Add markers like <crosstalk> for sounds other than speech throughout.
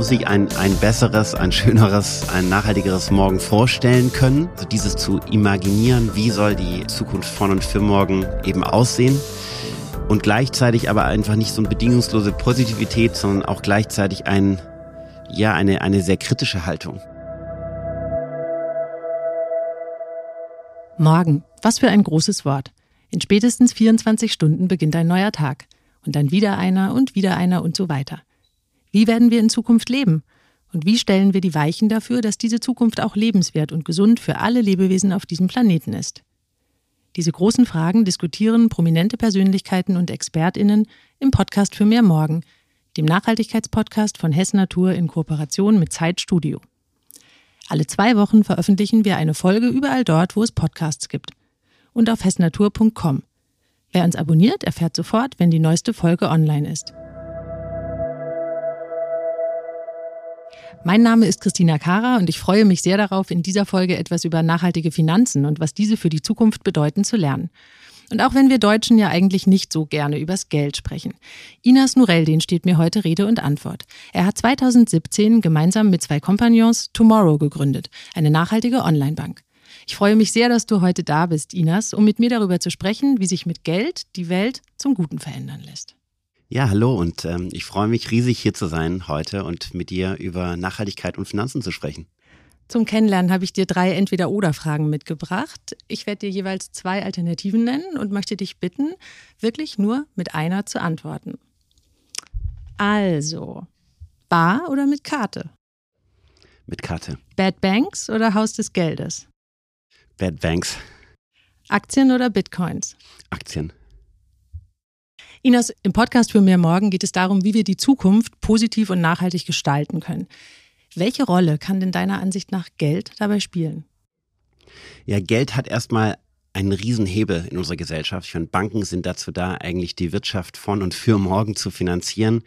muss sich ein, ein besseres, ein schöneres, ein nachhaltigeres Morgen vorstellen können. Also dieses zu imaginieren, wie soll die Zukunft von und für morgen eben aussehen. Und gleichzeitig aber einfach nicht so eine bedingungslose Positivität, sondern auch gleichzeitig ein, ja, eine, eine sehr kritische Haltung. Morgen. Was für ein großes Wort. In spätestens 24 Stunden beginnt ein neuer Tag. Und dann wieder einer und wieder einer und so weiter. Wie werden wir in Zukunft leben? Und wie stellen wir die Weichen dafür, dass diese Zukunft auch lebenswert und gesund für alle Lebewesen auf diesem Planeten ist? Diese großen Fragen diskutieren prominente Persönlichkeiten und ExpertInnen im Podcast für mehr Morgen, dem Nachhaltigkeitspodcast von Hess Natur in Kooperation mit Zeitstudio. Alle zwei Wochen veröffentlichen wir eine Folge überall dort, wo es Podcasts gibt. Und auf hessnatur.com. Wer uns abonniert, erfährt sofort, wenn die neueste Folge online ist. Mein Name ist Christina Kara und ich freue mich sehr darauf, in dieser Folge etwas über nachhaltige Finanzen und was diese für die Zukunft bedeuten zu lernen. Und auch wenn wir Deutschen ja eigentlich nicht so gerne übers Geld sprechen. Inas Nureldin steht mir heute Rede und Antwort. Er hat 2017 gemeinsam mit zwei Kompagnons Tomorrow gegründet, eine nachhaltige Online-Bank. Ich freue mich sehr, dass du heute da bist, Inas, um mit mir darüber zu sprechen, wie sich mit Geld die Welt zum Guten verändern lässt. Ja, hallo und ähm, ich freue mich riesig hier zu sein heute und mit dir über Nachhaltigkeit und Finanzen zu sprechen. Zum Kennenlernen habe ich dir drei Entweder-Oder-Fragen mitgebracht. Ich werde dir jeweils zwei Alternativen nennen und möchte dich bitten, wirklich nur mit einer zu antworten. Also, Bar oder mit Karte? Mit Karte. Bad Banks oder Haus des Geldes? Bad Banks. Aktien oder Bitcoins? Aktien. Inas, im Podcast für mehr morgen geht es darum, wie wir die Zukunft positiv und nachhaltig gestalten können. Welche Rolle kann denn deiner Ansicht nach Geld dabei spielen? Ja, Geld hat erstmal einen Riesenhebel in unserer Gesellschaft. Ich finde, Banken sind dazu da, eigentlich die Wirtschaft von und für morgen zu finanzieren,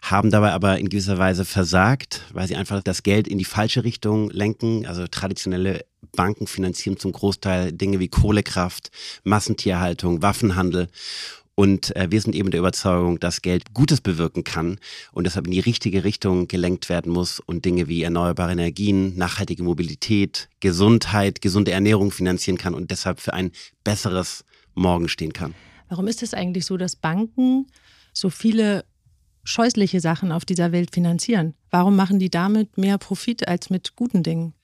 haben dabei aber in gewisser Weise versagt, weil sie einfach das Geld in die falsche Richtung lenken. Also traditionelle Banken finanzieren zum Großteil Dinge wie Kohlekraft, Massentierhaltung, Waffenhandel. Und äh, wir sind eben der Überzeugung, dass Geld Gutes bewirken kann und deshalb in die richtige Richtung gelenkt werden muss und Dinge wie erneuerbare Energien, nachhaltige Mobilität, Gesundheit, gesunde Ernährung finanzieren kann und deshalb für ein besseres Morgen stehen kann. Warum ist es eigentlich so, dass Banken so viele scheußliche Sachen auf dieser Welt finanzieren? Warum machen die damit mehr Profit als mit guten Dingen?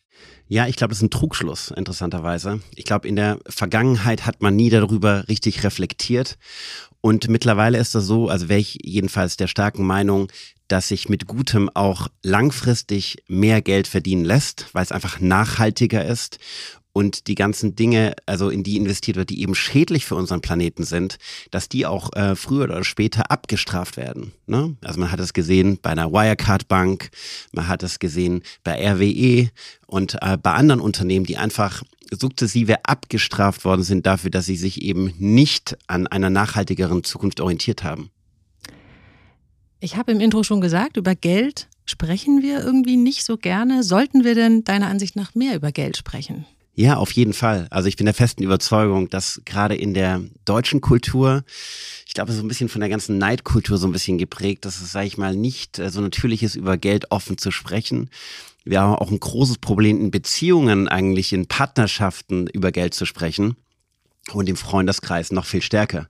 Ja, ich glaube, das ist ein Trugschluss, interessanterweise. Ich glaube, in der Vergangenheit hat man nie darüber richtig reflektiert. Und mittlerweile ist das so, also wäre ich jedenfalls der starken Meinung, dass sich mit Gutem auch langfristig mehr Geld verdienen lässt, weil es einfach nachhaltiger ist und die ganzen Dinge, also in die investiert wird, die eben schädlich für unseren Planeten sind, dass die auch äh, früher oder später abgestraft werden. Ne? Also man hat es gesehen bei einer Wirecard-Bank, man hat es gesehen bei RWE und äh, bei anderen Unternehmen, die einfach sukzessive abgestraft worden sind dafür, dass sie sich eben nicht an einer nachhaltigeren Zukunft orientiert haben. Ich habe im Intro schon gesagt, über Geld sprechen wir irgendwie nicht so gerne. Sollten wir denn deiner Ansicht nach mehr über Geld sprechen? Ja, auf jeden Fall. Also ich bin der festen Überzeugung, dass gerade in der deutschen Kultur, ich glaube, so ein bisschen von der ganzen Neidkultur so ein bisschen geprägt, dass es, sage ich mal, nicht äh, so natürlich ist, über Geld offen zu sprechen. Wir haben auch ein großes Problem in Beziehungen, eigentlich in Partnerschaften über Geld zu sprechen und im Freundeskreis noch viel stärker.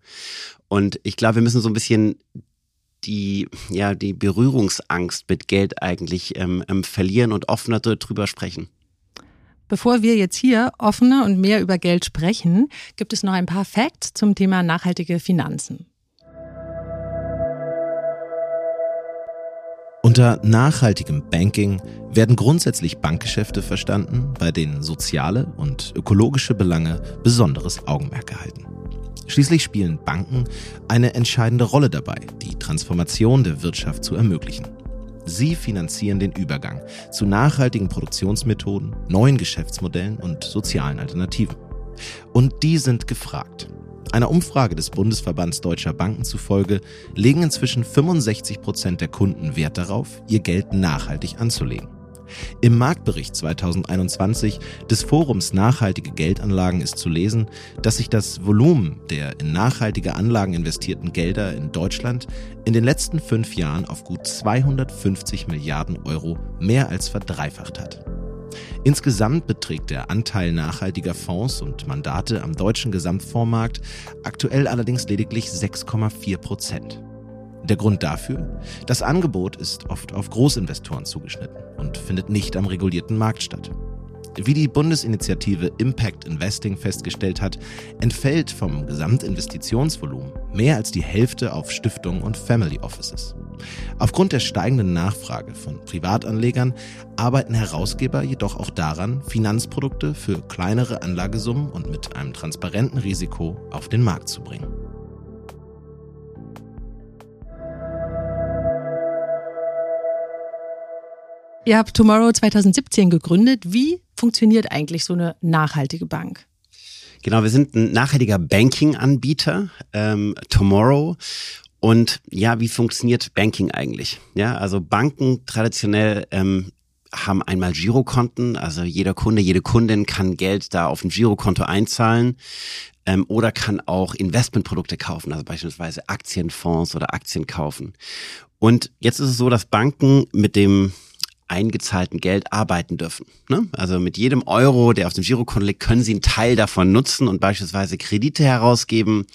Und ich glaube, wir müssen so ein bisschen die, ja, die Berührungsangst mit Geld eigentlich ähm, ähm, verlieren und offener darüber sprechen. Bevor wir jetzt hier offener und mehr über Geld sprechen, gibt es noch ein paar Facts zum Thema nachhaltige Finanzen. Unter nachhaltigem Banking werden grundsätzlich Bankgeschäfte verstanden, bei denen soziale und ökologische Belange besonderes Augenmerk erhalten. Schließlich spielen Banken eine entscheidende Rolle dabei, die Transformation der Wirtschaft zu ermöglichen. Sie finanzieren den Übergang zu nachhaltigen Produktionsmethoden, neuen Geschäftsmodellen und sozialen Alternativen. Und die sind gefragt. Einer Umfrage des Bundesverbands Deutscher Banken zufolge legen inzwischen 65 Prozent der Kunden Wert darauf, ihr Geld nachhaltig anzulegen. Im Marktbericht 2021 des Forums Nachhaltige Geldanlagen ist zu lesen, dass sich das Volumen der in nachhaltige Anlagen investierten Gelder in Deutschland in den letzten fünf Jahren auf gut 250 Milliarden Euro mehr als verdreifacht hat. Insgesamt beträgt der Anteil nachhaltiger Fonds und Mandate am deutschen Gesamtfondsmarkt aktuell allerdings lediglich 6,4 Prozent. Der Grund dafür? Das Angebot ist oft auf Großinvestoren zugeschnitten und findet nicht am regulierten Markt statt. Wie die Bundesinitiative Impact Investing festgestellt hat, entfällt vom Gesamtinvestitionsvolumen mehr als die Hälfte auf Stiftungen und Family Offices. Aufgrund der steigenden Nachfrage von Privatanlegern arbeiten Herausgeber jedoch auch daran, Finanzprodukte für kleinere Anlagesummen und mit einem transparenten Risiko auf den Markt zu bringen. Ihr habt Tomorrow 2017 gegründet. Wie funktioniert eigentlich so eine nachhaltige Bank? Genau, wir sind ein nachhaltiger Banking-Anbieter, ähm, Tomorrow. Und ja, wie funktioniert Banking eigentlich? Ja, also Banken traditionell ähm, haben einmal Girokonten, also jeder Kunde, jede Kundin kann Geld da auf ein Girokonto einzahlen ähm, oder kann auch Investmentprodukte kaufen, also beispielsweise Aktienfonds oder Aktien kaufen. Und jetzt ist es so, dass Banken mit dem eingezahlten Geld arbeiten dürfen. Ne? Also mit jedem Euro, der auf dem Girokonto liegt, können Sie einen Teil davon nutzen und beispielsweise Kredite herausgeben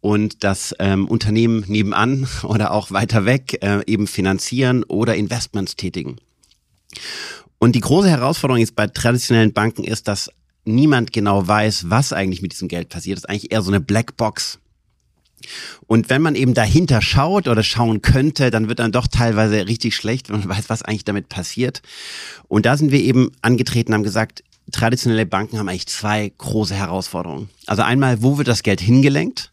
und das ähm, Unternehmen nebenan <laughs> oder auch weiter weg äh, eben finanzieren oder Investments tätigen. Und die große Herausforderung jetzt bei traditionellen Banken ist, dass niemand genau weiß, was eigentlich mit diesem Geld passiert. Das ist eigentlich eher so eine Blackbox. Und wenn man eben dahinter schaut oder schauen könnte, dann wird dann doch teilweise richtig schlecht, wenn man <laughs> weiß, was eigentlich damit passiert. Und da sind wir eben angetreten, haben gesagt, traditionelle Banken haben eigentlich zwei große Herausforderungen. Also einmal, wo wird das Geld hingelenkt?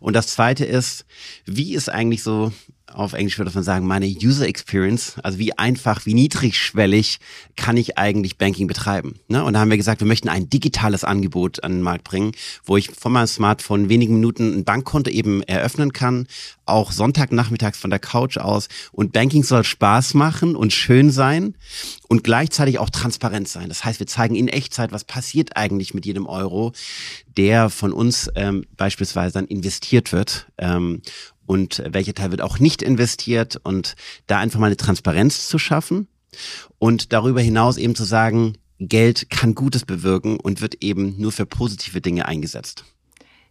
Und das zweite ist, wie ist eigentlich so auf Englisch würde man sagen, meine User Experience, also wie einfach, wie niedrigschwellig kann ich eigentlich Banking betreiben. Ne? Und da haben wir gesagt, wir möchten ein digitales Angebot an den Markt bringen, wo ich von meinem Smartphone in wenigen Minuten ein Bankkonto eben eröffnen kann, auch Sonntagnachmittags von der Couch aus. Und Banking soll Spaß machen und schön sein und gleichzeitig auch transparent sein. Das heißt, wir zeigen in Echtzeit, was passiert eigentlich mit jedem Euro, der von uns ähm, beispielsweise dann investiert wird. Ähm, und welcher Teil wird auch nicht investiert und da einfach mal eine Transparenz zu schaffen und darüber hinaus eben zu sagen, Geld kann Gutes bewirken und wird eben nur für positive Dinge eingesetzt.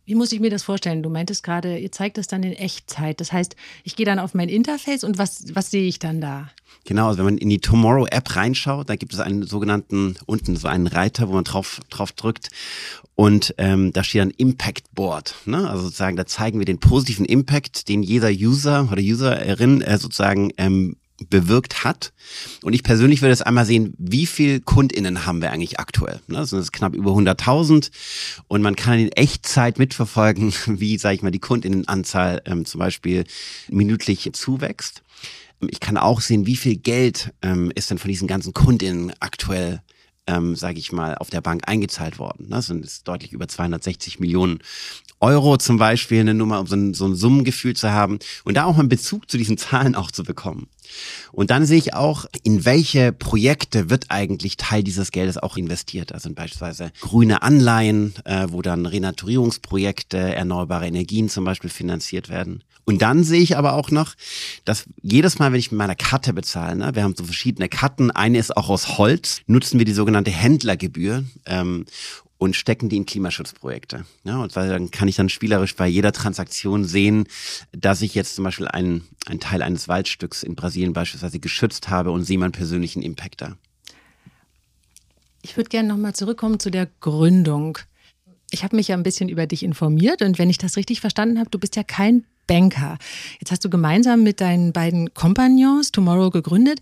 Wie muss ich mir das vorstellen? Du meintest gerade, ihr zeigt das dann in Echtzeit. Das heißt, ich gehe dann auf mein Interface und was, was sehe ich dann da? Genau, also wenn man in die Tomorrow App reinschaut, da gibt es einen sogenannten, unten so einen Reiter, wo man drauf, drauf drückt und ähm, da steht dann Impact Board. Ne? Also sozusagen, da zeigen wir den positiven Impact, den jeder User oder Userin äh, sozusagen ähm, bewirkt hat. Und ich persönlich würde jetzt einmal sehen, wie viel KundInnen haben wir eigentlich aktuell. Ne? Das sind knapp über 100.000 und man kann in Echtzeit mitverfolgen, <laughs> wie, sage ich mal, die KundInnenanzahl ähm, zum Beispiel minütlich zuwächst. Ich kann auch sehen, wie viel Geld ähm, ist denn von diesen ganzen KundInnen aktuell ähm, sage ich mal, auf der Bank eingezahlt worden. Das sind deutlich über 260 Millionen Euro zum Beispiel, eine Nummer, um so ein, so ein Summengefühl zu haben und da auch mal einen Bezug zu diesen Zahlen auch zu bekommen. Und dann sehe ich auch, in welche Projekte wird eigentlich Teil dieses Geldes auch investiert. Also beispielsweise grüne Anleihen, äh, wo dann Renaturierungsprojekte, erneuerbare Energien zum Beispiel finanziert werden. Und dann sehe ich aber auch noch, dass jedes Mal, wenn ich mit meiner Karte bezahle, ne, wir haben so verschiedene Karten, eine ist auch aus Holz, nutzen wir die sogenannte Händlergebühr. Ähm, und stecken die in Klimaschutzprojekte. Ja, und weil dann kann ich dann spielerisch bei jeder Transaktion sehen, dass ich jetzt zum Beispiel einen, einen Teil eines Waldstücks in Brasilien beispielsweise geschützt habe und sehe meinen persönlichen Impact da. Ich würde gerne nochmal zurückkommen zu der Gründung. Ich habe mich ja ein bisschen über dich informiert und wenn ich das richtig verstanden habe, du bist ja kein Banker. Jetzt hast du gemeinsam mit deinen beiden Kompagnons Tomorrow gegründet.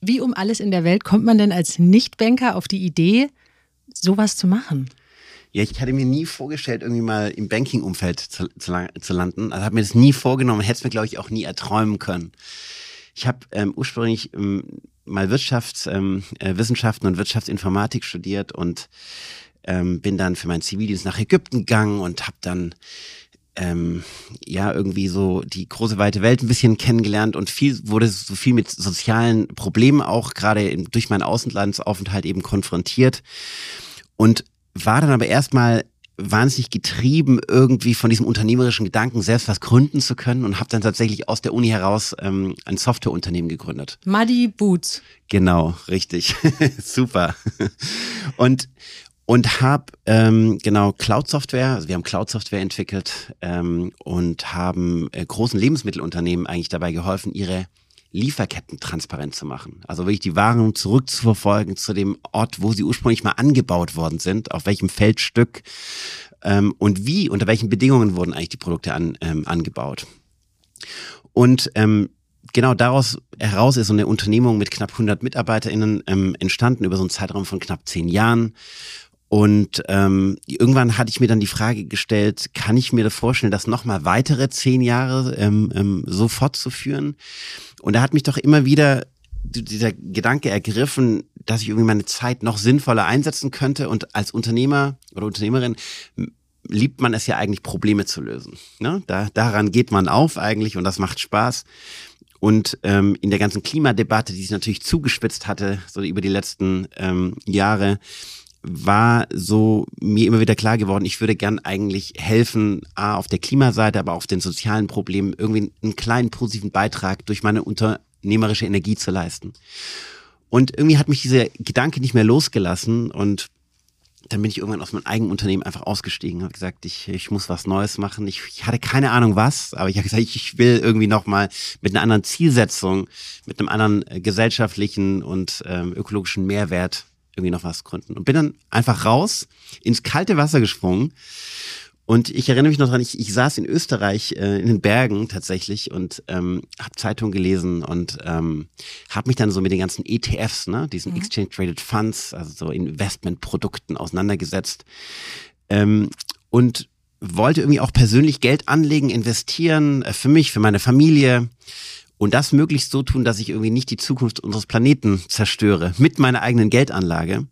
Wie um alles in der Welt kommt man denn als Nicht-Banker auf die Idee, sowas zu machen? Ja, ich hatte mir nie vorgestellt, irgendwie mal im Banking-Umfeld zu, zu, zu, landen. Also habe mir das nie vorgenommen, hätte es mir, glaube ich, auch nie erträumen können. Ich habe ähm, ursprünglich ähm, mal Wirtschaftswissenschaften ähm, äh, und Wirtschaftsinformatik studiert und ähm, bin dann für meinen Zivildienst nach Ägypten gegangen und habe dann ähm, ja irgendwie so die große weite Welt ein bisschen kennengelernt und viel wurde so viel mit sozialen Problemen auch gerade durch meinen Außenlandsaufenthalt eben konfrontiert und war dann aber erstmal wahnsinnig getrieben irgendwie von diesem unternehmerischen Gedanken, selbst was gründen zu können und habe dann tatsächlich aus der Uni heraus ähm, ein Softwareunternehmen gegründet. Muddy Boots. Genau, richtig. <laughs> Super. Und und habe ähm, genau Cloud-Software, also wir haben Cloud-Software entwickelt ähm, und haben äh, großen Lebensmittelunternehmen eigentlich dabei geholfen, ihre Lieferketten transparent zu machen. Also wirklich die Waren zurückzuverfolgen zu dem Ort, wo sie ursprünglich mal angebaut worden sind, auf welchem Feldstück ähm, und wie, unter welchen Bedingungen wurden eigentlich die Produkte an, ähm, angebaut. Und ähm, genau daraus heraus ist so eine Unternehmung mit knapp 100 MitarbeiterInnen ähm, entstanden über so einen Zeitraum von knapp zehn Jahren. Und ähm, irgendwann hatte ich mir dann die Frage gestellt, kann ich mir vorstellen, das nochmal weitere zehn Jahre ähm, ähm, so fortzuführen? Und da hat mich doch immer wieder dieser Gedanke ergriffen, dass ich irgendwie meine Zeit noch sinnvoller einsetzen könnte. Und als Unternehmer oder Unternehmerin liebt man es ja eigentlich, Probleme zu lösen. Ne? Da, daran geht man auf eigentlich und das macht Spaß. Und ähm, in der ganzen Klimadebatte, die sich natürlich zugespitzt hatte, so über die letzten ähm, Jahre, war so mir immer wieder klar geworden, ich würde gern eigentlich helfen, A, auf der Klimaseite, aber auch auf den sozialen Problemen irgendwie einen kleinen positiven Beitrag durch meine unternehmerische Energie zu leisten. Und irgendwie hat mich dieser Gedanke nicht mehr losgelassen und dann bin ich irgendwann aus meinem eigenen Unternehmen einfach ausgestiegen, habe gesagt, ich, ich muss was Neues machen. Ich, ich hatte keine Ahnung was, aber ich habe gesagt, ich will irgendwie nochmal mit einer anderen Zielsetzung, mit einem anderen äh, gesellschaftlichen und ähm, ökologischen Mehrwert irgendwie noch was gründen. Und bin dann einfach raus, ins kalte Wasser gesprungen. Und ich erinnere mich noch dran, ich, ich saß in Österreich äh, in den Bergen tatsächlich und ähm, habe Zeitung gelesen und ähm, habe mich dann so mit den ganzen ETFs, ne, diesen mhm. Exchange Traded Funds, also so Investmentprodukten auseinandergesetzt ähm, und wollte irgendwie auch persönlich Geld anlegen, investieren, äh, für mich, für meine Familie und das möglichst so tun, dass ich irgendwie nicht die Zukunft unseres Planeten zerstöre mit meiner eigenen Geldanlage.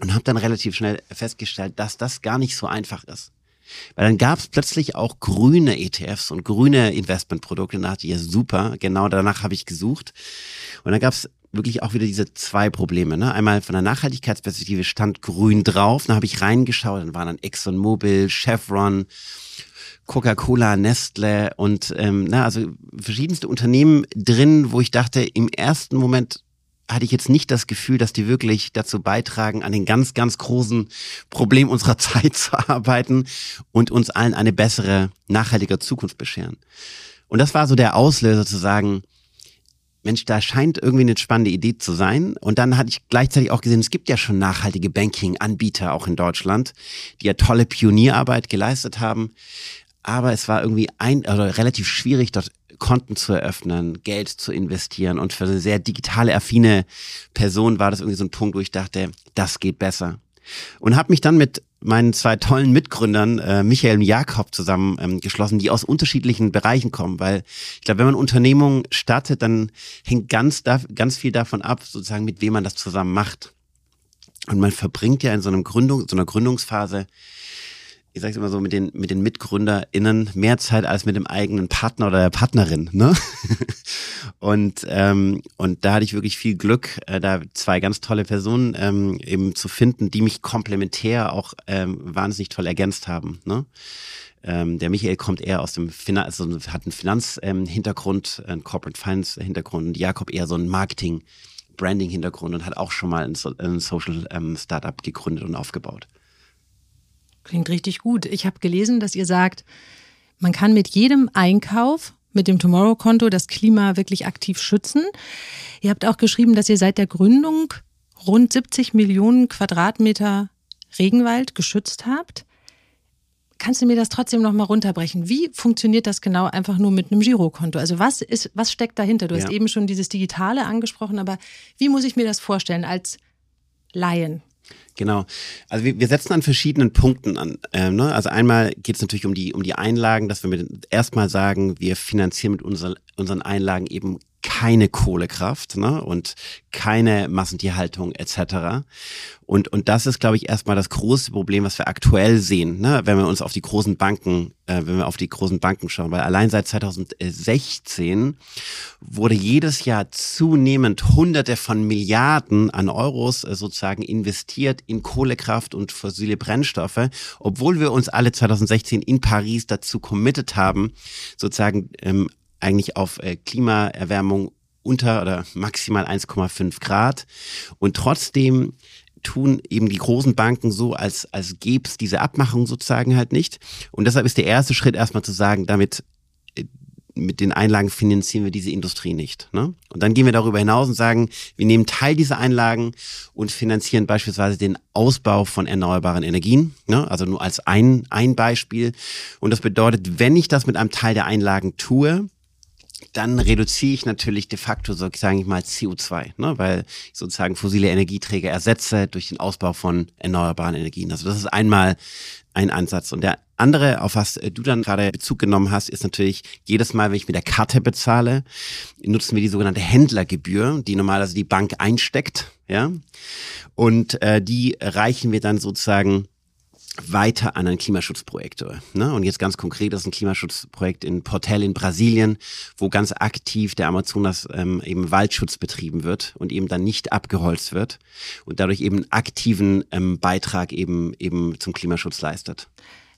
Und habe dann relativ schnell festgestellt, dass das gar nicht so einfach ist. Weil dann gab es plötzlich auch grüne ETFs und grüne Investmentprodukte. Und da dachte ich, ja super, genau danach habe ich gesucht. Und dann gab es wirklich auch wieder diese zwei Probleme. Ne? Einmal von der Nachhaltigkeitsperspektive stand grün drauf, dann habe ich reingeschaut, dann waren dann ExxonMobil, Chevron, Coca-Cola, Nestle und ähm, na, also verschiedenste Unternehmen drin, wo ich dachte, im ersten Moment hatte ich jetzt nicht das Gefühl, dass die wirklich dazu beitragen, an den ganz, ganz großen Problem unserer <laughs> Zeit zu arbeiten und uns allen eine bessere, nachhaltige Zukunft bescheren. Und das war so der Auslöser zu sagen, Mensch, da scheint irgendwie eine spannende Idee zu sein. Und dann hatte ich gleichzeitig auch gesehen, es gibt ja schon nachhaltige Banking-Anbieter auch in Deutschland, die ja tolle Pionierarbeit geleistet haben aber es war irgendwie ein, also relativ schwierig, dort Konten zu eröffnen, Geld zu investieren. Und für eine sehr digitale, affine Person war das irgendwie so ein Punkt, wo ich dachte, das geht besser. Und habe mich dann mit meinen zwei tollen Mitgründern, äh, Michael und Jakob, zusammen ähm, geschlossen, die aus unterschiedlichen Bereichen kommen. Weil ich glaube, wenn man Unternehmungen startet, dann hängt ganz, ganz viel davon ab, sozusagen, mit wem man das zusammen macht. Und man verbringt ja in so einem Gründung, so einer Gründungsphase ich sag's immer so, mit den, mit den MitgründerInnen mehr Zeit als mit dem eigenen Partner oder der Partnerin, ne? <laughs> und, ähm, und da hatte ich wirklich viel Glück, äh, da zwei ganz tolle Personen ähm, eben zu finden, die mich komplementär auch ähm, wahnsinnig toll ergänzt haben, ne? Ähm, der Michael kommt eher aus dem Finan also hat einen Finanzhintergrund, ähm, einen Corporate Finance Hintergrund und Jakob eher so einen Marketing Branding Hintergrund und hat auch schon mal ein, so ein Social ähm, Startup gegründet und aufgebaut. Klingt richtig gut. Ich habe gelesen, dass ihr sagt, man kann mit jedem Einkauf mit dem Tomorrow-Konto das Klima wirklich aktiv schützen. Ihr habt auch geschrieben, dass ihr seit der Gründung rund 70 Millionen Quadratmeter Regenwald geschützt habt. Kannst du mir das trotzdem noch mal runterbrechen? Wie funktioniert das genau einfach nur mit einem Girokonto? Also was ist, was steckt dahinter? Du ja. hast eben schon dieses Digitale angesprochen, aber wie muss ich mir das vorstellen als Laien? Genau. Also wir, wir setzen an verschiedenen Punkten an. Ähm, ne? Also einmal geht es natürlich um die, um die Einlagen, dass wir mit erstmal sagen, wir finanzieren mit unser, unseren Einlagen eben keine Kohlekraft ne? und keine Massentierhaltung etc. Und, und das ist, glaube ich, erstmal das große Problem, was wir aktuell sehen, ne? wenn wir uns auf die großen Banken, äh, wenn wir auf die großen Banken schauen. Weil allein seit 2016 wurde jedes Jahr zunehmend Hunderte von Milliarden an Euros äh, sozusagen investiert in Kohlekraft und fossile Brennstoffe, obwohl wir uns alle 2016 in Paris dazu committed haben, sozusagen ähm, eigentlich auf äh, Klimaerwärmung unter oder maximal 1,5 Grad. Und trotzdem tun eben die großen Banken so, als, als gäbe es diese Abmachung sozusagen halt nicht. Und deshalb ist der erste Schritt erstmal zu sagen, damit äh, mit den Einlagen finanzieren wir diese Industrie nicht. Ne? Und dann gehen wir darüber hinaus und sagen, wir nehmen Teil dieser Einlagen und finanzieren beispielsweise den Ausbau von erneuerbaren Energien. Ne? Also nur als ein, ein Beispiel. Und das bedeutet, wenn ich das mit einem Teil der Einlagen tue, dann reduziere ich natürlich de facto, so sage ich mal, CO2, ne? weil ich sozusagen fossile Energieträger ersetze durch den Ausbau von erneuerbaren Energien. Also das ist einmal ein Ansatz. Und der andere, auf was du dann gerade Bezug genommen hast, ist natürlich, jedes Mal, wenn ich mit der Karte bezahle, nutzen wir die sogenannte Händlergebühr, die normalerweise die Bank einsteckt. ja. Und äh, die reichen wir dann sozusagen weiter an ein Klimaschutzprojekt. Ne? Und jetzt ganz konkret das ist ein Klimaschutzprojekt in Portel in Brasilien, wo ganz aktiv der Amazonas ähm, eben Waldschutz betrieben wird und eben dann nicht abgeholzt wird und dadurch eben einen aktiven ähm, Beitrag eben eben zum Klimaschutz leistet.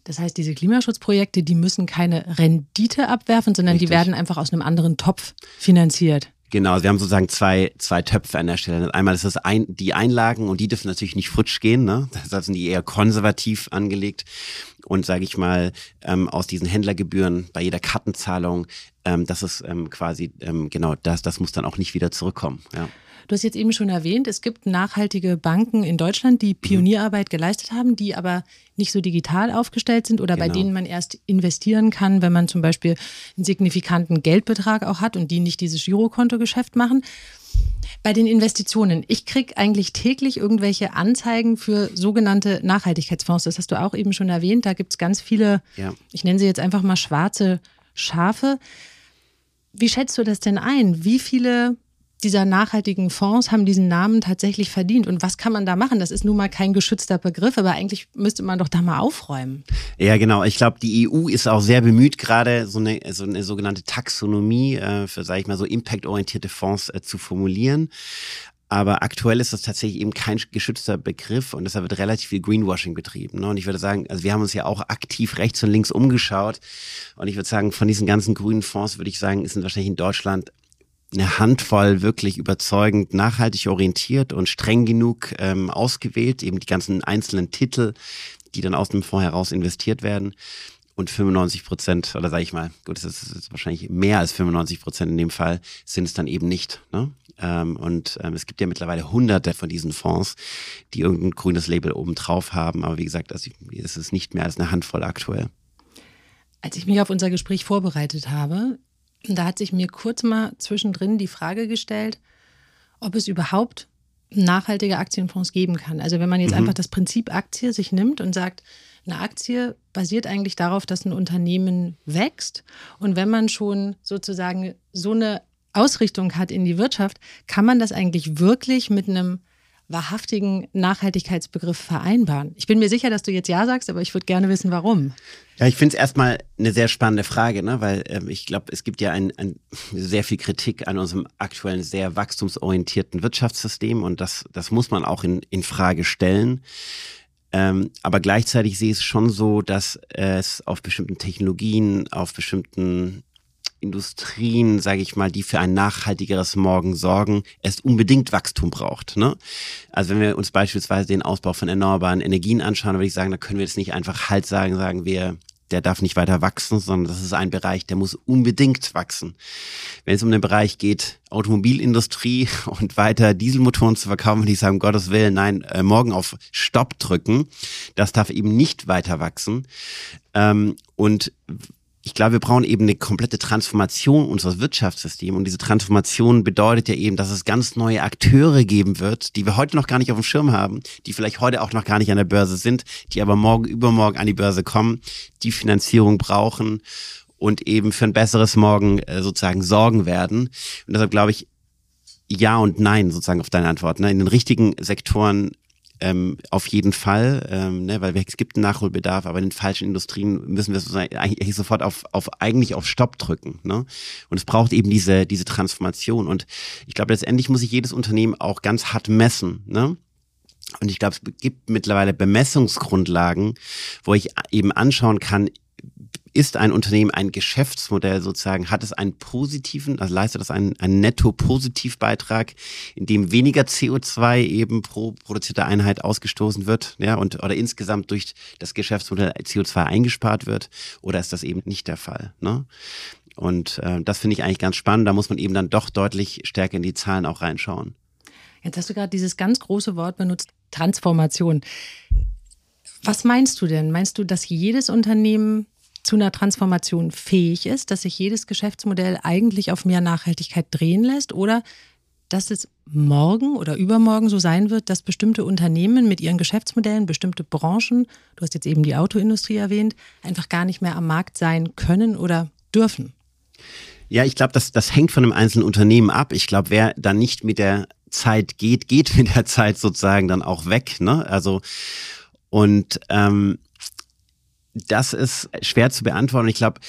Das heißt, diese Klimaschutzprojekte, die müssen keine Rendite abwerfen, sondern Richtig. die werden einfach aus einem anderen Topf finanziert. Genau, wir haben sozusagen zwei, zwei Töpfe an der Stelle. Einmal ist das ein, die Einlagen und die dürfen natürlich nicht futsch gehen. Ne? <laughs> Deshalb sind die eher konservativ angelegt. Und sage ich mal, ähm, aus diesen Händlergebühren bei jeder Kartenzahlung, ähm, das ist ähm, quasi, ähm, genau, das, das muss dann auch nicht wieder zurückkommen. Ja. Du hast jetzt eben schon erwähnt, es gibt nachhaltige Banken in Deutschland, die mhm. Pionierarbeit geleistet haben, die aber nicht so digital aufgestellt sind oder genau. bei denen man erst investieren kann, wenn man zum Beispiel einen signifikanten Geldbetrag auch hat und die nicht dieses Girokontogeschäft machen. Bei den Investitionen, ich kriege eigentlich täglich irgendwelche Anzeigen für sogenannte Nachhaltigkeitsfonds. Das hast du auch eben schon erwähnt. Da gibt es ganz viele, ja. ich nenne sie jetzt einfach mal schwarze Schafe. Wie schätzt du das denn ein? Wie viele dieser nachhaltigen Fonds haben diesen Namen tatsächlich verdient. Und was kann man da machen? Das ist nun mal kein geschützter Begriff, aber eigentlich müsste man doch da mal aufräumen. Ja, genau. Ich glaube, die EU ist auch sehr bemüht, gerade so eine, so eine sogenannte Taxonomie äh, für, sage ich mal, so impactorientierte Fonds äh, zu formulieren. Aber aktuell ist das tatsächlich eben kein geschützter Begriff und deshalb wird relativ viel Greenwashing betrieben. Ne? Und ich würde sagen, also wir haben uns ja auch aktiv rechts und links umgeschaut. Und ich würde sagen, von diesen ganzen grünen Fonds würde ich sagen, sind wahrscheinlich in Deutschland eine Handvoll wirklich überzeugend nachhaltig orientiert und streng genug ähm, ausgewählt, eben die ganzen einzelnen Titel, die dann aus dem Fonds heraus investiert werden. Und 95 Prozent, oder sage ich mal, gut, das ist, ist wahrscheinlich mehr als 95 Prozent in dem Fall, sind es dann eben nicht. Ne? Ähm, und ähm, es gibt ja mittlerweile hunderte von diesen Fonds, die irgendein grünes Label oben drauf haben. Aber wie gesagt, das ist nicht mehr als eine Handvoll aktuell. Als ich mich auf unser Gespräch vorbereitet habe, da hat sich mir kurz mal zwischendrin die Frage gestellt, ob es überhaupt nachhaltige Aktienfonds geben kann. Also wenn man jetzt mhm. einfach das Prinzip Aktie sich nimmt und sagt, eine Aktie basiert eigentlich darauf, dass ein Unternehmen wächst. Und wenn man schon sozusagen so eine Ausrichtung hat in die Wirtschaft, kann man das eigentlich wirklich mit einem wahrhaftigen Nachhaltigkeitsbegriff vereinbaren? Ich bin mir sicher, dass du jetzt Ja sagst, aber ich würde gerne wissen, warum. Ja, ich finde es erstmal eine sehr spannende Frage, ne? weil ähm, ich glaube, es gibt ja ein, ein, sehr viel Kritik an unserem aktuellen sehr wachstumsorientierten Wirtschaftssystem und das, das muss man auch in, in Frage stellen. Ähm, aber gleichzeitig sehe ich es schon so, dass es auf bestimmten Technologien, auf bestimmten Industrien, sage ich mal, die für ein nachhaltigeres Morgen sorgen, es unbedingt Wachstum braucht. Ne? Also wenn wir uns beispielsweise den Ausbau von erneuerbaren Energien anschauen, würde ich sagen, da können wir jetzt nicht einfach halt sagen, sagen wir, der darf nicht weiter wachsen, sondern das ist ein Bereich, der muss unbedingt wachsen. Wenn es um den Bereich geht, Automobilindustrie <laughs> und weiter Dieselmotoren zu verkaufen, würde ich sagen, um Gottes Willen, nein, äh, morgen auf Stopp drücken. Das darf eben nicht weiter wachsen. Ähm, und ich glaube, wir brauchen eben eine komplette Transformation unseres Wirtschaftssystems. Und diese Transformation bedeutet ja eben, dass es ganz neue Akteure geben wird, die wir heute noch gar nicht auf dem Schirm haben, die vielleicht heute auch noch gar nicht an der Börse sind, die aber morgen, übermorgen an die Börse kommen, die Finanzierung brauchen und eben für ein besseres Morgen äh, sozusagen sorgen werden. Und deshalb glaube ich, ja und nein sozusagen auf deine Antwort. Ne? In den richtigen Sektoren ähm, auf jeden Fall, ähm, ne, weil es gibt einen Nachholbedarf, aber in den falschen Industrien müssen wir sozusagen eigentlich sofort auf, auf eigentlich auf Stopp drücken. Ne? Und es braucht eben diese, diese Transformation. Und ich glaube, letztendlich muss sich jedes Unternehmen auch ganz hart messen. Ne? Und ich glaube, es gibt mittlerweile Bemessungsgrundlagen, wo ich eben anschauen kann, ist ein Unternehmen ein Geschäftsmodell sozusagen, hat es einen positiven, also leistet das einen, einen Netto-Positivbeitrag, in dem weniger CO2 eben pro produzierte Einheit ausgestoßen wird, ja, und oder insgesamt durch das Geschäftsmodell CO2 eingespart wird, oder ist das eben nicht der Fall, ne? Und äh, das finde ich eigentlich ganz spannend. Da muss man eben dann doch deutlich stärker in die Zahlen auch reinschauen. Jetzt hast du gerade dieses ganz große Wort benutzt, Transformation. Was meinst du denn? Meinst du, dass jedes Unternehmen zu einer Transformation fähig ist, dass sich jedes Geschäftsmodell eigentlich auf mehr Nachhaltigkeit drehen lässt oder dass es morgen oder übermorgen so sein wird, dass bestimmte Unternehmen mit ihren Geschäftsmodellen, bestimmte Branchen, du hast jetzt eben die Autoindustrie erwähnt, einfach gar nicht mehr am Markt sein können oder dürfen? Ja, ich glaube, das, das hängt von einem einzelnen Unternehmen ab. Ich glaube, wer da nicht mit der Zeit geht, geht mit der Zeit sozusagen dann auch weg. Ne? Also und ähm, das ist schwer zu beantworten. Ich glaube,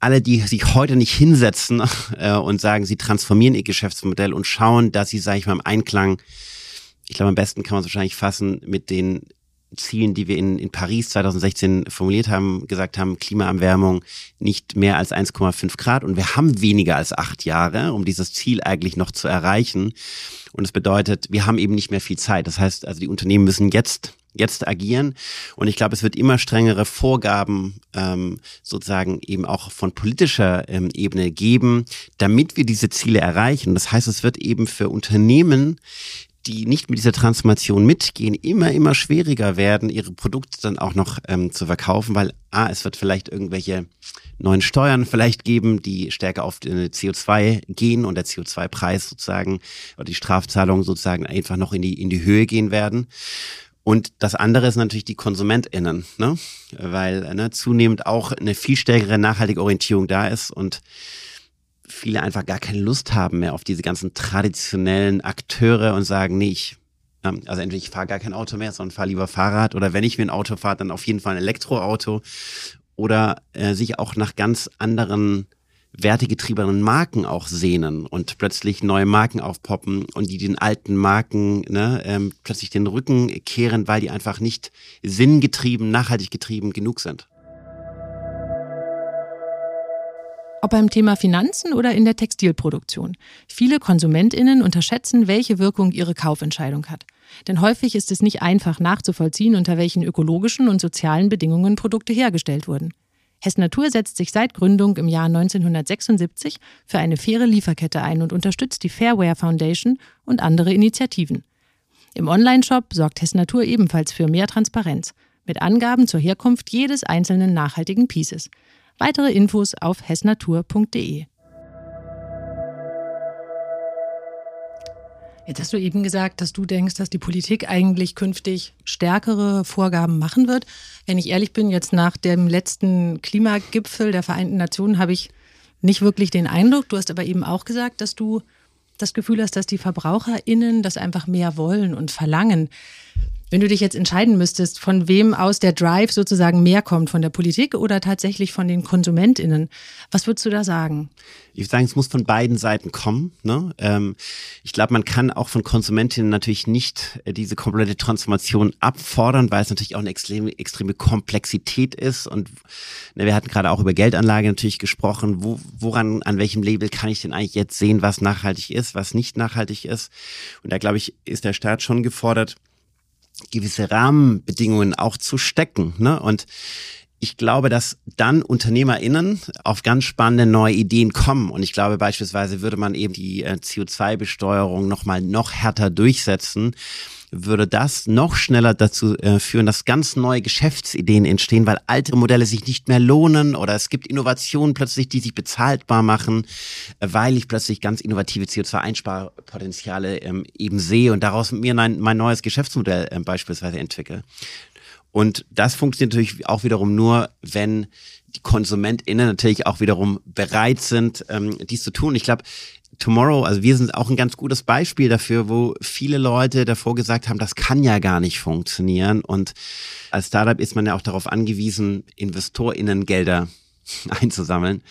alle, die sich heute nicht hinsetzen <laughs> äh, und sagen, sie transformieren ihr Geschäftsmodell und schauen, dass sie, sage ich mal, im Einklang, ich glaube, am besten kann man es wahrscheinlich fassen, mit den Zielen, die wir in, in Paris 2016 formuliert haben, gesagt haben, Klimaerwärmung nicht mehr als 1,5 Grad und wir haben weniger als acht Jahre, um dieses Ziel eigentlich noch zu erreichen. Und es bedeutet, wir haben eben nicht mehr viel Zeit. Das heißt, also die Unternehmen müssen jetzt jetzt agieren. Und ich glaube, es wird immer strengere Vorgaben ähm, sozusagen eben auch von politischer ähm, Ebene geben, damit wir diese Ziele erreichen. Das heißt, es wird eben für Unternehmen, die nicht mit dieser Transformation mitgehen, immer, immer schwieriger werden, ihre Produkte dann auch noch ähm, zu verkaufen, weil A, es wird vielleicht irgendwelche neuen Steuern vielleicht geben, die stärker auf den CO2 gehen und der CO2-Preis sozusagen oder die Strafzahlungen sozusagen einfach noch in die, in die Höhe gehen werden. Und das andere ist natürlich die KonsumentInnen, ne? weil ne, zunehmend auch eine viel stärkere nachhaltige Orientierung da ist und viele einfach gar keine Lust haben mehr auf diese ganzen traditionellen Akteure und sagen, nee, ich, ähm, also entweder ich fahre gar kein Auto mehr, sondern fahre lieber Fahrrad oder wenn ich mir ein Auto fahre, dann auf jeden Fall ein Elektroauto oder äh, sich auch nach ganz anderen wertegetriebenen Marken auch sehnen und plötzlich neue Marken aufpoppen und die den alten Marken ne, ähm, plötzlich den Rücken kehren, weil die einfach nicht sinngetrieben, nachhaltig getrieben genug sind. Ob beim Thema Finanzen oder in der Textilproduktion. Viele Konsumentinnen unterschätzen, welche Wirkung ihre Kaufentscheidung hat. Denn häufig ist es nicht einfach nachzuvollziehen, unter welchen ökologischen und sozialen Bedingungen Produkte hergestellt wurden. Hess Natur setzt sich seit Gründung im Jahr 1976 für eine faire Lieferkette ein und unterstützt die Fairware Foundation und andere Initiativen. Im Onlineshop sorgt Hess Natur ebenfalls für mehr Transparenz mit Angaben zur Herkunft jedes einzelnen nachhaltigen Pieces. Weitere Infos auf hessnatur.de. Jetzt hast du eben gesagt, dass du denkst, dass die Politik eigentlich künftig stärkere Vorgaben machen wird. Wenn ich ehrlich bin, jetzt nach dem letzten Klimagipfel der Vereinten Nationen habe ich nicht wirklich den Eindruck. Du hast aber eben auch gesagt, dass du das Gefühl hast, dass die VerbraucherInnen das einfach mehr wollen und verlangen. Wenn du dich jetzt entscheiden müsstest, von wem aus der Drive sozusagen mehr kommt, von der Politik oder tatsächlich von den KonsumentInnen, was würdest du da sagen? Ich würde sagen, es muss von beiden Seiten kommen. Ne? Ähm, ich glaube, man kann auch von KonsumentInnen natürlich nicht äh, diese komplette Transformation abfordern, weil es natürlich auch eine extreme, extreme Komplexität ist. Und ne, wir hatten gerade auch über Geldanlage natürlich gesprochen. Wo, woran, an welchem Label kann ich denn eigentlich jetzt sehen, was nachhaltig ist, was nicht nachhaltig ist? Und da glaube ich, ist der Staat schon gefordert, gewisse Rahmenbedingungen auch zu stecken. Ne? Und ich glaube, dass dann UnternehmerInnen auf ganz spannende neue Ideen kommen. Und ich glaube beispielsweise würde man eben die äh, CO2-Besteuerung nochmal noch härter durchsetzen würde das noch schneller dazu äh, führen, dass ganz neue Geschäftsideen entstehen, weil alte Modelle sich nicht mehr lohnen oder es gibt Innovationen plötzlich, die sich bezahlbar machen, äh, weil ich plötzlich ganz innovative CO2-Einsparpotenziale ähm, eben sehe und daraus mir mein, mein neues Geschäftsmodell äh, beispielsweise entwickle. Und das funktioniert natürlich auch wiederum nur, wenn die KonsumentInnen natürlich auch wiederum bereit sind, ähm, dies zu tun. Ich glaube, Tomorrow, also wir sind auch ein ganz gutes Beispiel dafür, wo viele Leute davor gesagt haben, das kann ja gar nicht funktionieren. Und als Startup ist man ja auch darauf angewiesen, InvestorInnen Gelder <laughs> einzusammeln.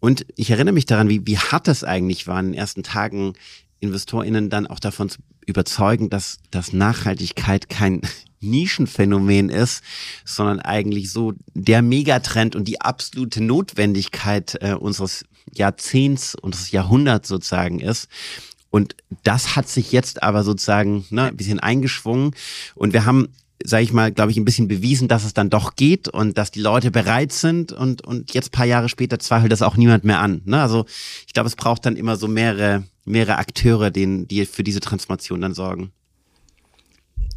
Und ich erinnere mich daran, wie, wie hart das eigentlich war in den ersten Tagen, InvestorInnen dann auch davon zu überzeugen, dass, dass Nachhaltigkeit kein <laughs> Nischenphänomen ist, sondern eigentlich so der Megatrend und die absolute Notwendigkeit äh, unseres Jahrzehnts, unseres Jahrhunderts sozusagen ist. Und das hat sich jetzt aber sozusagen ne, ein bisschen eingeschwungen. Und wir haben sage ich mal, glaube ich, ein bisschen bewiesen, dass es dann doch geht und dass die Leute bereit sind und, und jetzt paar Jahre später zweifelt das auch niemand mehr an. Ne? Also ich glaube, es braucht dann immer so mehrere, mehrere Akteure, denen, die für diese Transformation dann sorgen.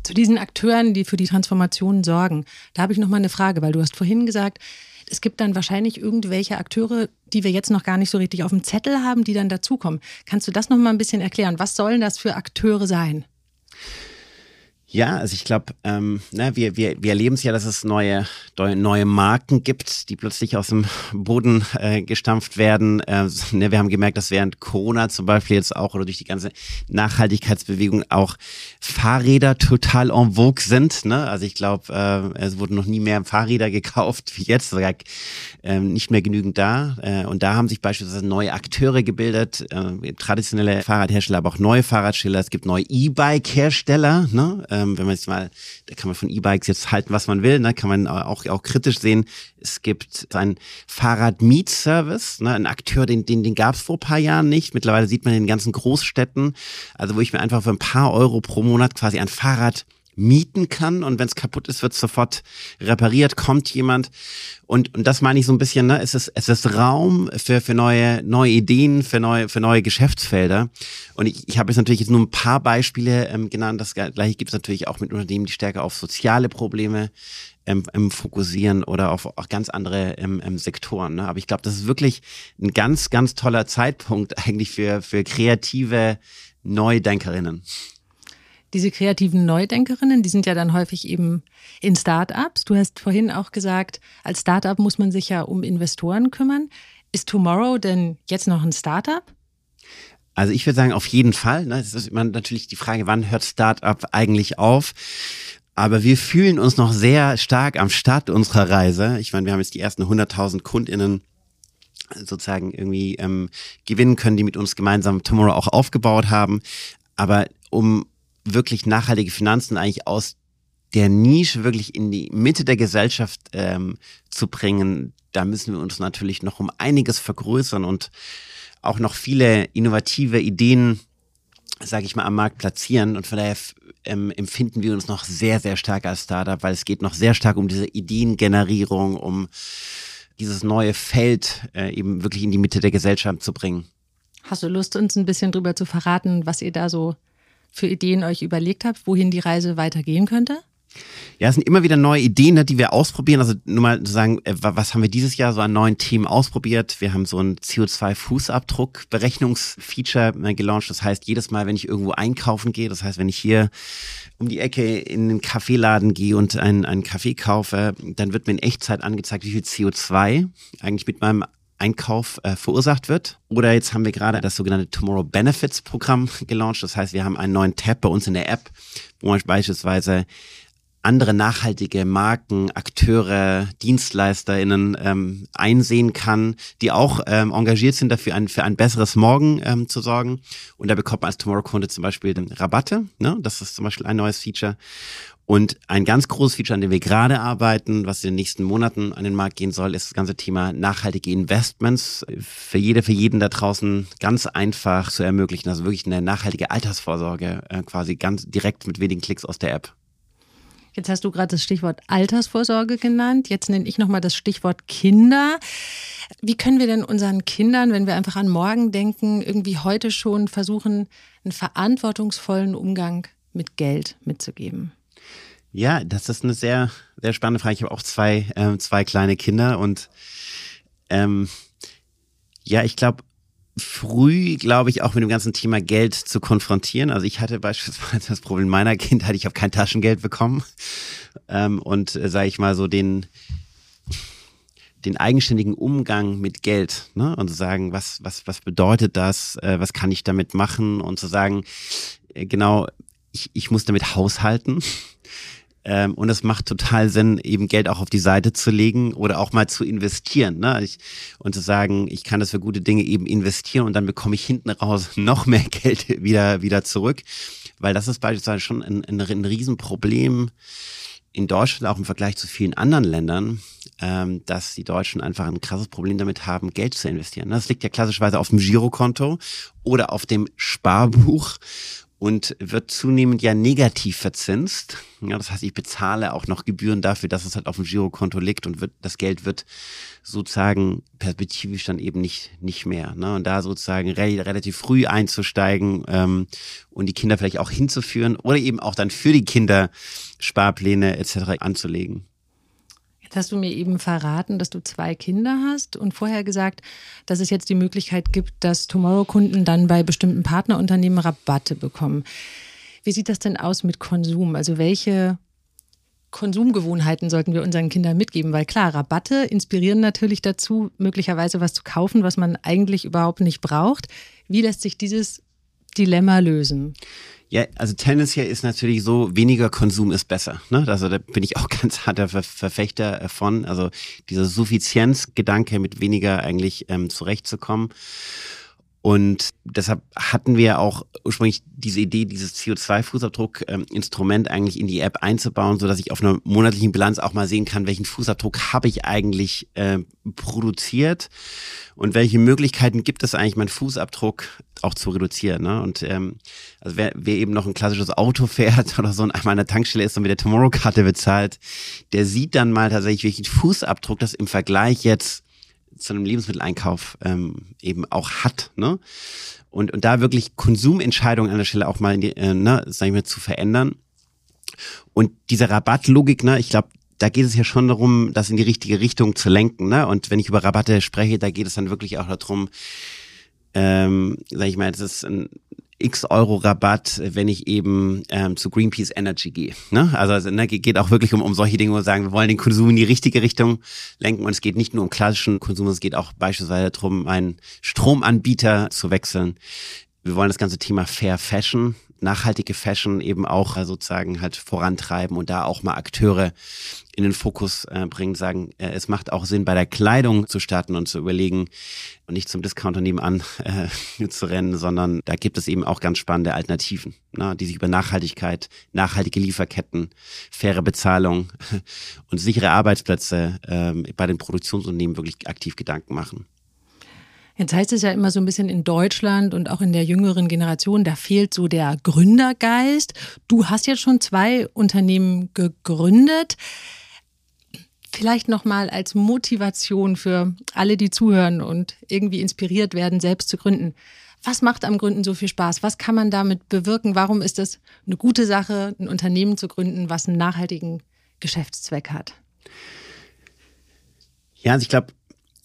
Zu diesen Akteuren, die für die Transformation sorgen, da habe ich noch mal eine Frage, weil du hast vorhin gesagt, es gibt dann wahrscheinlich irgendwelche Akteure, die wir jetzt noch gar nicht so richtig auf dem Zettel haben, die dann dazukommen. Kannst du das noch mal ein bisschen erklären? Was sollen das für Akteure sein? Ja, also ich glaube, ähm, na, wir, wir, wir erleben es ja, dass es neue, neue Marken gibt, die plötzlich aus dem Boden äh, gestampft werden. Äh, ne, wir haben gemerkt, dass während Corona zum Beispiel jetzt auch oder durch die ganze Nachhaltigkeitsbewegung auch Fahrräder total en vogue sind. Ne? Also ich glaube, äh, es wurden noch nie mehr Fahrräder gekauft wie jetzt, sogar äh, nicht mehr genügend da. Äh, und da haben sich beispielsweise neue Akteure gebildet, äh, traditionelle Fahrradhersteller, aber auch neue Fahrradsteller. Es gibt neue E-Bike-Hersteller. Ne? Äh, ähm, wenn man jetzt mal, da kann man von E-Bikes jetzt halten, was man will, ne, kann man auch, auch kritisch sehen. Es gibt einen Fahrrad-Miet-Service, ne, ein Akteur, den, den, den gab es vor paar Jahren nicht. Mittlerweile sieht man in den ganzen Großstädten, also wo ich mir einfach für ein paar Euro pro Monat quasi ein Fahrrad mieten kann und wenn es kaputt ist, wird sofort repariert, kommt jemand. Und, und das meine ich so ein bisschen, ne? es, ist, es ist Raum für, für neue, neue Ideen, für neue, für neue Geschäftsfelder. Und ich, ich habe jetzt natürlich jetzt nur ein paar Beispiele ähm, genannt. Das gleiche gibt es natürlich auch mit Unternehmen, die stärker auf soziale Probleme ähm, ähm, fokussieren oder auf auch ganz andere ähm, ähm, Sektoren. Ne? Aber ich glaube, das ist wirklich ein ganz, ganz toller Zeitpunkt <laughs> eigentlich für, für kreative Neudenkerinnen diese kreativen Neudenkerinnen, die sind ja dann häufig eben in Startups. Du hast vorhin auch gesagt, als Startup muss man sich ja um Investoren kümmern. Ist Tomorrow denn jetzt noch ein Startup? Also ich würde sagen, auf jeden Fall. Ne? Das ist immer natürlich die Frage, wann hört Startup eigentlich auf? Aber wir fühlen uns noch sehr stark am Start unserer Reise. Ich meine, wir haben jetzt die ersten 100.000 KundInnen sozusagen irgendwie ähm, gewinnen können, die mit uns gemeinsam Tomorrow auch aufgebaut haben. Aber um wirklich nachhaltige Finanzen eigentlich aus der Nische wirklich in die Mitte der Gesellschaft ähm, zu bringen, da müssen wir uns natürlich noch um einiges vergrößern und auch noch viele innovative Ideen, sage ich mal, am Markt platzieren. Und von daher ähm, empfinden wir uns noch sehr, sehr stark als Startup, weil es geht noch sehr stark um diese Ideengenerierung, um dieses neue Feld äh, eben wirklich in die Mitte der Gesellschaft zu bringen. Hast du Lust, uns ein bisschen drüber zu verraten, was ihr da so für Ideen euch überlegt habt, wohin die Reise weitergehen könnte? Ja, es sind immer wieder neue Ideen, ne, die wir ausprobieren. Also nur mal zu sagen, äh, was haben wir dieses Jahr so an neuen Themen ausprobiert? Wir haben so ein CO2-Fußabdruck-Berechnungsfeature äh, gelauncht. Das heißt, jedes Mal, wenn ich irgendwo einkaufen gehe, das heißt, wenn ich hier um die Ecke in den Kaffeeladen gehe und einen, einen Kaffee kaufe, dann wird mir in Echtzeit angezeigt, wie viel CO2 eigentlich mit meinem Einkauf äh, verursacht wird. Oder jetzt haben wir gerade das sogenannte Tomorrow Benefits Programm <laughs> gelauncht. Das heißt, wir haben einen neuen Tab bei uns in der App, wo man beispielsweise andere nachhaltige Marken, Akteure, DienstleisterInnen ähm, einsehen kann, die auch ähm, engagiert sind, dafür ein, für ein besseres Morgen ähm, zu sorgen. Und da bekommt man als Tomorrow-Kunde zum Beispiel Rabatte. Ne? Das ist zum Beispiel ein neues Feature. Und ein ganz großes Feature, an dem wir gerade arbeiten, was in den nächsten Monaten an den Markt gehen soll, ist das ganze Thema nachhaltige Investments. Für jede, für jeden da draußen ganz einfach zu ermöglichen. Also wirklich eine nachhaltige Altersvorsorge äh, quasi ganz direkt mit wenigen Klicks aus der App. Jetzt hast du gerade das Stichwort Altersvorsorge genannt. Jetzt nenne ich nochmal das Stichwort Kinder. Wie können wir denn unseren Kindern, wenn wir einfach an morgen denken, irgendwie heute schon versuchen, einen verantwortungsvollen Umgang mit Geld mitzugeben? Ja, das ist eine sehr, sehr spannende Frage. Ich habe auch zwei, äh, zwei kleine Kinder und ähm, ja, ich glaube, früh, glaube ich, auch mit dem ganzen Thema Geld zu konfrontieren. Also ich hatte beispielsweise <laughs> das Problem meiner Kindheit, ich habe kein Taschengeld bekommen ähm, und äh, sage ich mal so den den eigenständigen Umgang mit Geld ne? und zu sagen, was was was bedeutet das, äh, was kann ich damit machen und zu sagen, äh, genau, ich ich muss damit haushalten ähm, und es macht total Sinn, eben Geld auch auf die Seite zu legen oder auch mal zu investieren. Ne? Ich, und zu sagen, ich kann das für gute Dinge eben investieren und dann bekomme ich hinten raus <laughs> noch mehr Geld wieder, wieder zurück. Weil das ist beispielsweise schon ein, ein, ein Riesenproblem in Deutschland, auch im Vergleich zu vielen anderen Ländern, ähm, dass die Deutschen einfach ein krasses Problem damit haben, Geld zu investieren. Das liegt ja klassischerweise auf dem Girokonto oder auf dem Sparbuch und wird zunehmend ja negativ verzinst. Ja, das heißt, ich bezahle auch noch Gebühren dafür, dass es halt auf dem Girokonto liegt und wird, das Geld wird sozusagen perspektivisch dann eben nicht, nicht mehr. Ne? Und da sozusagen re relativ früh einzusteigen ähm, und die Kinder vielleicht auch hinzuführen oder eben auch dann für die Kinder Sparpläne etc. anzulegen. Hast du mir eben verraten, dass du zwei Kinder hast und vorher gesagt, dass es jetzt die Möglichkeit gibt, dass Tomorrow-Kunden dann bei bestimmten Partnerunternehmen Rabatte bekommen. Wie sieht das denn aus mit Konsum? Also welche Konsumgewohnheiten sollten wir unseren Kindern mitgeben? Weil klar, Rabatte inspirieren natürlich dazu, möglicherweise was zu kaufen, was man eigentlich überhaupt nicht braucht. Wie lässt sich dieses Dilemma lösen? Ja, also Tennis hier ist natürlich so, weniger Konsum ist besser. Ne? Also da bin ich auch <laughs> ganz harter Ver Verfechter von. Also dieser Suffizienzgedanke mit weniger eigentlich ähm, zurechtzukommen. Und deshalb hatten wir auch ursprünglich diese Idee, dieses CO2-Fußabdruck-Instrument ähm, eigentlich in die App einzubauen, so dass ich auf einer monatlichen Bilanz auch mal sehen kann, welchen Fußabdruck habe ich eigentlich äh, produziert und welche Möglichkeiten gibt es eigentlich, meinen Fußabdruck auch zu reduzieren. Ne? Und ähm, also wer, wer eben noch ein klassisches Auto fährt <laughs> oder so und einmal an der Tankstelle ist und mit der Tomorrow-Karte bezahlt, der sieht dann mal tatsächlich, welchen Fußabdruck das im Vergleich jetzt zu einem Lebensmitteleinkauf ähm, eben auch hat. Ne? Und, und da wirklich Konsumentscheidungen an der Stelle auch mal, in die, äh, ne, sag ich mal, zu verändern. Und diese Rabattlogik, ne, ich glaube, da geht es ja schon darum, das in die richtige Richtung zu lenken. Ne? Und wenn ich über Rabatte spreche, da geht es dann wirklich auch darum, ähm, sag ich mal, das ist ein x Euro Rabatt, wenn ich eben ähm, zu Greenpeace Energy gehe. Ne? Also, also ne, geht auch wirklich um, um solche Dinge, wo wir sagen, wir wollen den Konsum in die richtige Richtung lenken und es geht nicht nur um klassischen Konsum, es geht auch beispielsweise darum, einen Stromanbieter zu wechseln. Wir wollen das ganze Thema Fair Fashion nachhaltige Fashion eben auch äh, sozusagen halt vorantreiben und da auch mal Akteure in den Fokus äh, bringen, sagen, äh, es macht auch Sinn, bei der Kleidung zu starten und zu überlegen und nicht zum Discounter nebenan äh, <laughs> zu rennen, sondern da gibt es eben auch ganz spannende Alternativen, ne, die sich über Nachhaltigkeit, nachhaltige Lieferketten, faire Bezahlung <laughs> und sichere Arbeitsplätze äh, bei den Produktionsunternehmen wirklich aktiv Gedanken machen. Jetzt heißt es ja immer so ein bisschen in Deutschland und auch in der jüngeren Generation, da fehlt so der Gründergeist. Du hast jetzt schon zwei Unternehmen gegründet. Vielleicht nochmal als Motivation für alle, die zuhören und irgendwie inspiriert werden, selbst zu gründen. Was macht am Gründen so viel Spaß? Was kann man damit bewirken? Warum ist es eine gute Sache, ein Unternehmen zu gründen, was einen nachhaltigen Geschäftszweck hat? Ja, also ich glaube,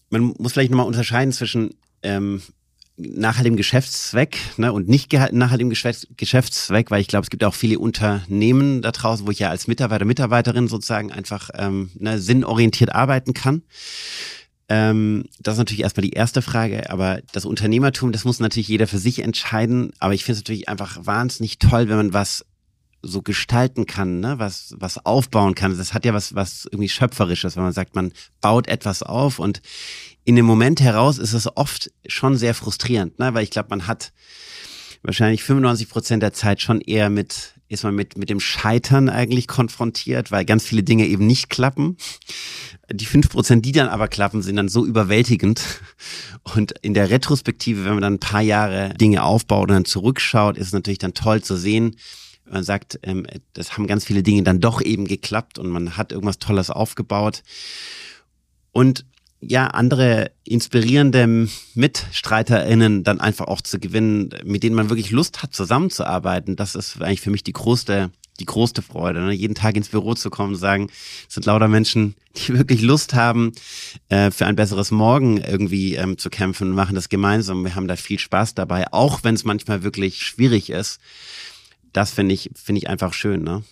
man muss vielleicht nochmal unterscheiden zwischen ähm, nachhaltigem Geschäftszweck ne, und nicht nachhaltigem Geschäftszweck, weil ich glaube, es gibt auch viele Unternehmen da draußen, wo ich ja als Mitarbeiter, Mitarbeiterin sozusagen einfach ähm, ne, sinnorientiert arbeiten kann. Ähm, das ist natürlich erstmal die erste Frage, aber das Unternehmertum, das muss natürlich jeder für sich entscheiden. Aber ich finde es natürlich einfach wahnsinnig toll, wenn man was so gestalten kann, ne? was, was aufbauen kann. Das hat ja was, was irgendwie Schöpferisches, wenn man sagt, man baut etwas auf und in dem Moment heraus ist es oft schon sehr frustrierend, ne? weil ich glaube, man hat wahrscheinlich 95 Prozent der Zeit schon eher mit, ist man mit, mit dem Scheitern eigentlich konfrontiert, weil ganz viele Dinge eben nicht klappen. Die fünf Prozent, die dann aber klappen, sind dann so überwältigend. Und in der Retrospektive, wenn man dann ein paar Jahre Dinge aufbaut und dann zurückschaut, ist es natürlich dann toll zu sehen, man sagt, ähm, das haben ganz viele Dinge dann doch eben geklappt und man hat irgendwas Tolles aufgebaut. Und ja, andere inspirierende MitstreiterInnen dann einfach auch zu gewinnen, mit denen man wirklich Lust hat, zusammenzuarbeiten. Das ist eigentlich für mich die größte die größte Freude, ne? jeden Tag ins Büro zu kommen und sagen, es sind lauter Menschen, <laughs> die wirklich Lust haben, äh, für ein besseres Morgen irgendwie ähm, zu kämpfen und machen das gemeinsam. Wir haben da viel Spaß dabei, auch wenn es manchmal wirklich schwierig ist. Das finde ich, finde ich einfach schön. Ne?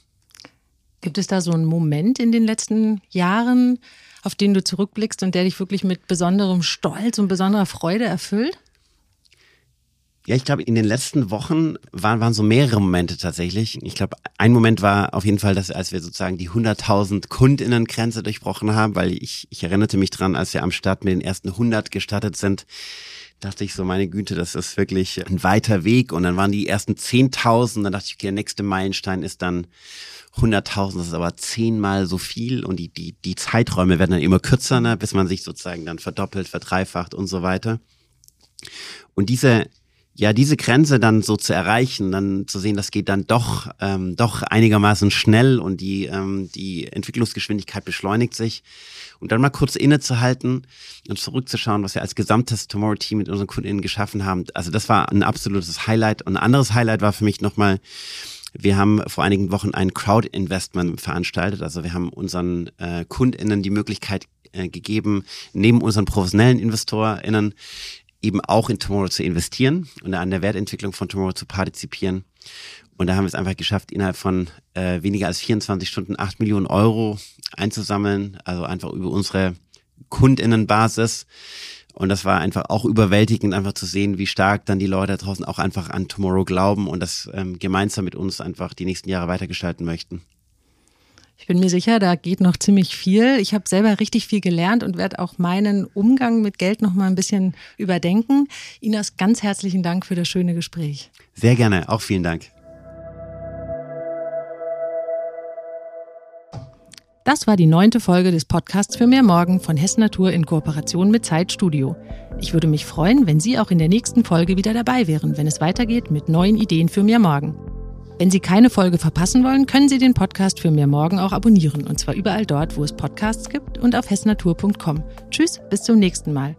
Gibt es da so einen Moment in den letzten Jahren, auf den du zurückblickst und der dich wirklich mit besonderem Stolz und besonderer Freude erfüllt? Ja, ich glaube, in den letzten Wochen waren, waren so mehrere Momente tatsächlich. Ich glaube, ein Moment war auf jeden Fall, dass als wir sozusagen die 100.000 Kundinnengrenze durchbrochen haben, weil ich, ich erinnerte mich dran, als wir am Start mit den ersten 100 gestartet sind, dachte ich so, meine Güte, das ist wirklich ein weiter Weg. Und dann waren die ersten 10.000, dann dachte ich, okay, der nächste Meilenstein ist dann 100.000, das ist aber zehnmal so viel und die, die, die Zeiträume werden dann immer kürzer, ne, bis man sich sozusagen dann verdoppelt, verdreifacht und so weiter. Und diese, ja, diese Grenze dann so zu erreichen, dann zu sehen, das geht dann doch, ähm, doch einigermaßen schnell und die, ähm, die Entwicklungsgeschwindigkeit beschleunigt sich. Und dann mal kurz innezuhalten und zurückzuschauen, was wir als gesamtes Tomorrow-Team mit unseren KundInnen geschaffen haben. Also das war ein absolutes Highlight. Und ein anderes Highlight war für mich nochmal, wir haben vor einigen Wochen ein Crowd-Investment veranstaltet. Also wir haben unseren äh, KundInnen die Möglichkeit äh, gegeben, neben unseren professionellen InvestorInnen eben auch in Tomorrow zu investieren und an der Wertentwicklung von Tomorrow zu partizipieren. Und da haben wir es einfach geschafft, innerhalb von äh, weniger als 24 Stunden 8 Millionen Euro einzusammeln, also einfach über unsere Kundinnenbasis. Und das war einfach auch überwältigend, einfach zu sehen, wie stark dann die Leute da draußen auch einfach an Tomorrow glauben und das ähm, gemeinsam mit uns einfach die nächsten Jahre weitergestalten möchten. Ich bin mir sicher, da geht noch ziemlich viel. Ich habe selber richtig viel gelernt und werde auch meinen Umgang mit Geld noch mal ein bisschen überdenken. Inas, ganz herzlichen Dank für das schöne Gespräch. Sehr gerne, auch vielen Dank. Das war die neunte Folge des Podcasts für mehr Morgen von Hessen Natur in Kooperation mit Zeitstudio. Ich würde mich freuen, wenn Sie auch in der nächsten Folge wieder dabei wären, wenn es weitergeht mit neuen Ideen für mehr Morgen. Wenn Sie keine Folge verpassen wollen, können Sie den Podcast für mehr Morgen auch abonnieren. Und zwar überall dort, wo es Podcasts gibt und auf hessnatur.com. Tschüss, bis zum nächsten Mal.